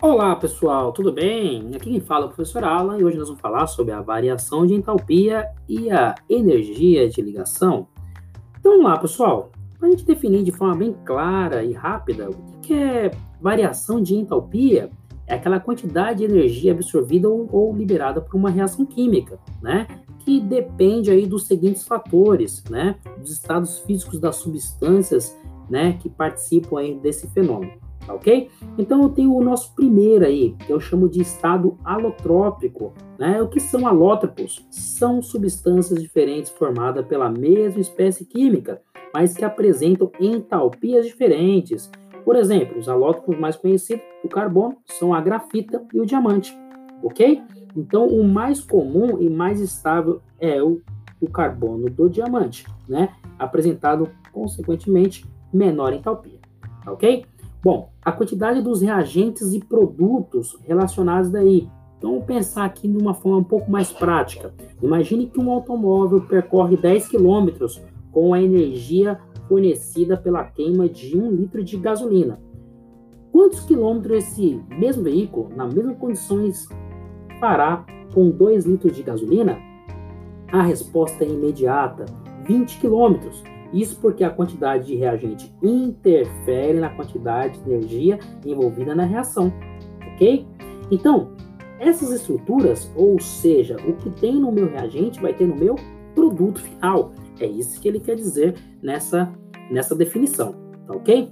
Olá pessoal, tudo bem? Aqui quem fala é o professor Alan e hoje nós vamos falar sobre a variação de entalpia e a energia de ligação. Então vamos lá pessoal, para a gente definir de forma bem clara e rápida o que é variação de entalpia, é aquela quantidade de energia absorvida ou, ou liberada por uma reação química, né? Que depende aí dos seguintes fatores, né? Dos estados físicos das substâncias, né? Que participam aí desse fenômeno tá ok? Então eu tenho o nosso primeiro aí, que eu chamo de estado alotrópico. Né? O que são alótropos? São substâncias diferentes formadas pela mesma espécie química, mas que apresentam entalpias diferentes. Por exemplo, os alótropos mais conhecidos, o carbono, são a grafita e o diamante, ok? Então, o mais comum e mais estável é o, o carbono do diamante, né? Apresentado, consequentemente, menor entalpia, ok? Bom, a quantidade dos reagentes e produtos relacionados daí. Então, pensar aqui de uma forma um pouco mais prática. Imagine que um automóvel percorre 10 km com a energia fornecida pela queima de um litro de gasolina. Quantos quilômetros esse mesmo veículo, nas mesmas condições, fará com 2 litros de gasolina? A resposta é imediata: 20 quilômetros. Isso porque a quantidade de reagente interfere na quantidade de energia envolvida na reação, ok? Então, essas estruturas, ou seja, o que tem no meu reagente vai ter no meu produto final. É isso que ele quer dizer nessa, nessa definição, tá ok?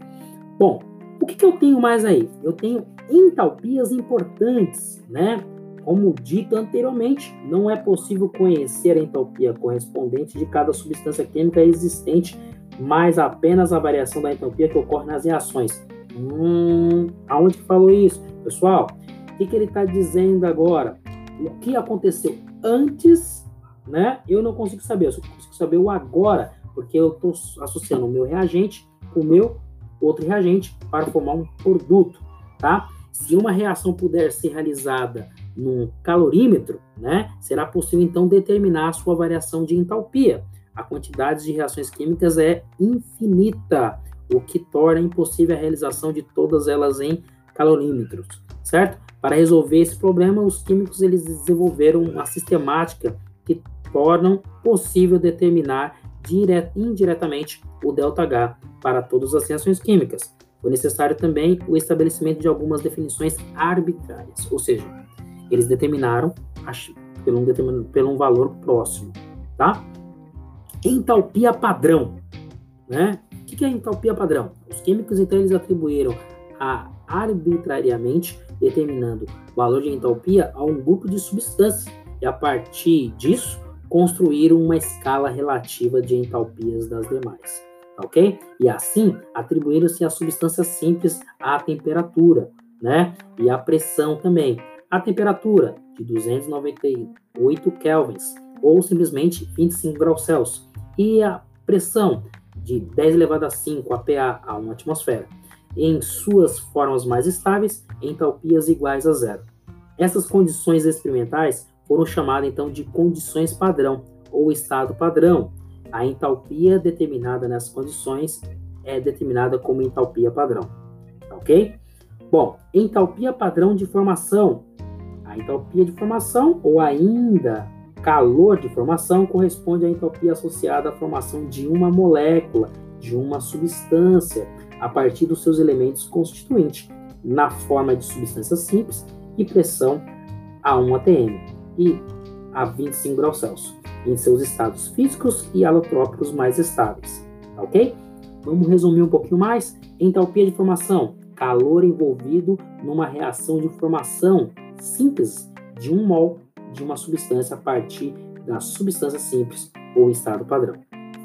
Bom, o que, que eu tenho mais aí? Eu tenho entalpias importantes, né? Como dito anteriormente, não é possível conhecer a entalpia correspondente de cada substância química existente, mas apenas a variação da entalpia que ocorre nas reações. Hum, aonde que falou isso? Pessoal, o que, que ele está dizendo agora? O que aconteceu antes, né? Eu não consigo saber, eu só consigo saber o agora, porque eu estou associando o meu reagente com o meu outro reagente para formar um produto, tá? Se uma reação puder ser realizada num calorímetro, né, será possível então determinar a sua variação de entalpia. A quantidade de reações químicas é infinita, o que torna impossível a realização de todas elas em calorímetros, certo? Para resolver esse problema, os químicos eles desenvolveram uma sistemática que tornam possível determinar dire indiretamente o ΔH para todas as reações químicas. Foi necessário também o estabelecimento de algumas definições arbitrárias, ou seja, eles determinaram pelo um, pelo um valor próximo, tá? Entalpia padrão, né? O que é entalpia padrão? Os químicos, então, eles atribuíram a arbitrariamente determinando o valor de entalpia a um grupo de substâncias e, a partir disso, construíram uma escala relativa de entalpias das demais, ok? E assim, atribuíram-se a substâncias simples à temperatura, né? E à pressão também, a temperatura de 298 kelvins, ou simplesmente 25 graus Celsius, e a pressão de 10 elevado a 5 APA a 1 atmosfera, em suas formas mais estáveis, entalpias iguais a zero. Essas condições experimentais foram chamadas então de condições padrão ou estado padrão. A entalpia determinada nessas condições é determinada como entalpia padrão. Ok? Bom, entalpia padrão de formação a entalpia de formação, ou ainda calor de formação, corresponde à entalpia associada à formação de uma molécula, de uma substância, a partir dos seus elementos constituintes, na forma de substância simples e pressão a 1 atm e a 25 graus Celsius, em seus estados físicos e alotrópicos mais estáveis. Tá ok? Vamos resumir um pouquinho mais. Entalpia de formação, calor envolvido numa reação de formação simples de um mol de uma substância a partir da substância simples ou estado padrão.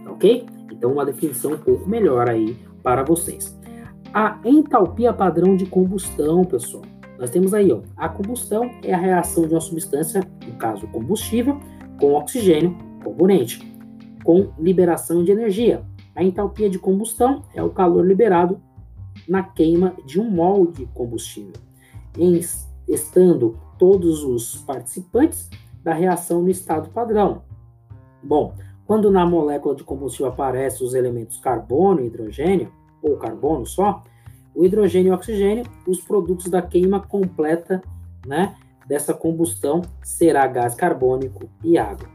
Ok? Então, uma definição um pouco melhor aí para vocês. A entalpia padrão de combustão, pessoal. Nós temos aí, ó, a combustão é a reação de uma substância, caso combustível, com oxigênio, componente, com liberação de energia. A entalpia de combustão é o calor liberado na queima de um mol de combustível. Em estando todos os participantes da reação no estado padrão. Bom, quando na molécula de combustível aparecem os elementos carbono e hidrogênio, ou carbono só, o hidrogênio e o oxigênio, os produtos da queima completa né, dessa combustão será gás carbônico e água,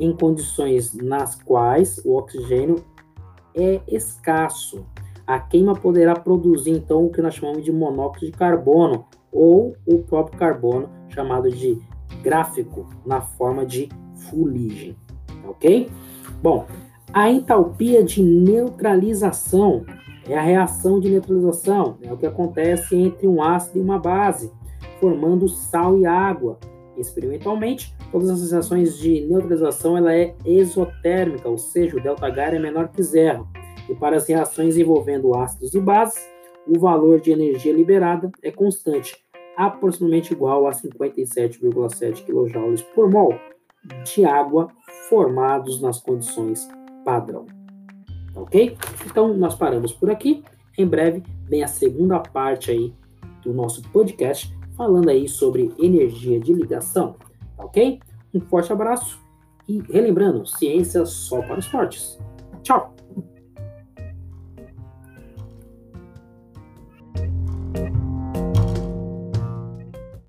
em condições nas quais o oxigênio é escasso. A queima poderá produzir então o que nós chamamos de monóxido de carbono ou o próprio carbono chamado de gráfico na forma de fuligem, ok? Bom, a entalpia de neutralização é a reação de neutralização, é o que acontece entre um ácido e uma base, formando sal e água. Experimentalmente, todas as reações de neutralização ela é exotérmica, ou seja, o ΔH é menor que zero. E para as reações envolvendo ácidos e bases, o valor de energia liberada é constante, aproximadamente igual a 57,7 kJ por mol de água formados nas condições padrão. Ok? Então nós paramos por aqui. Em breve vem a segunda parte aí do nosso podcast falando aí sobre energia de ligação, ok? Um forte abraço e relembrando, ciência só para os fortes. Tchau!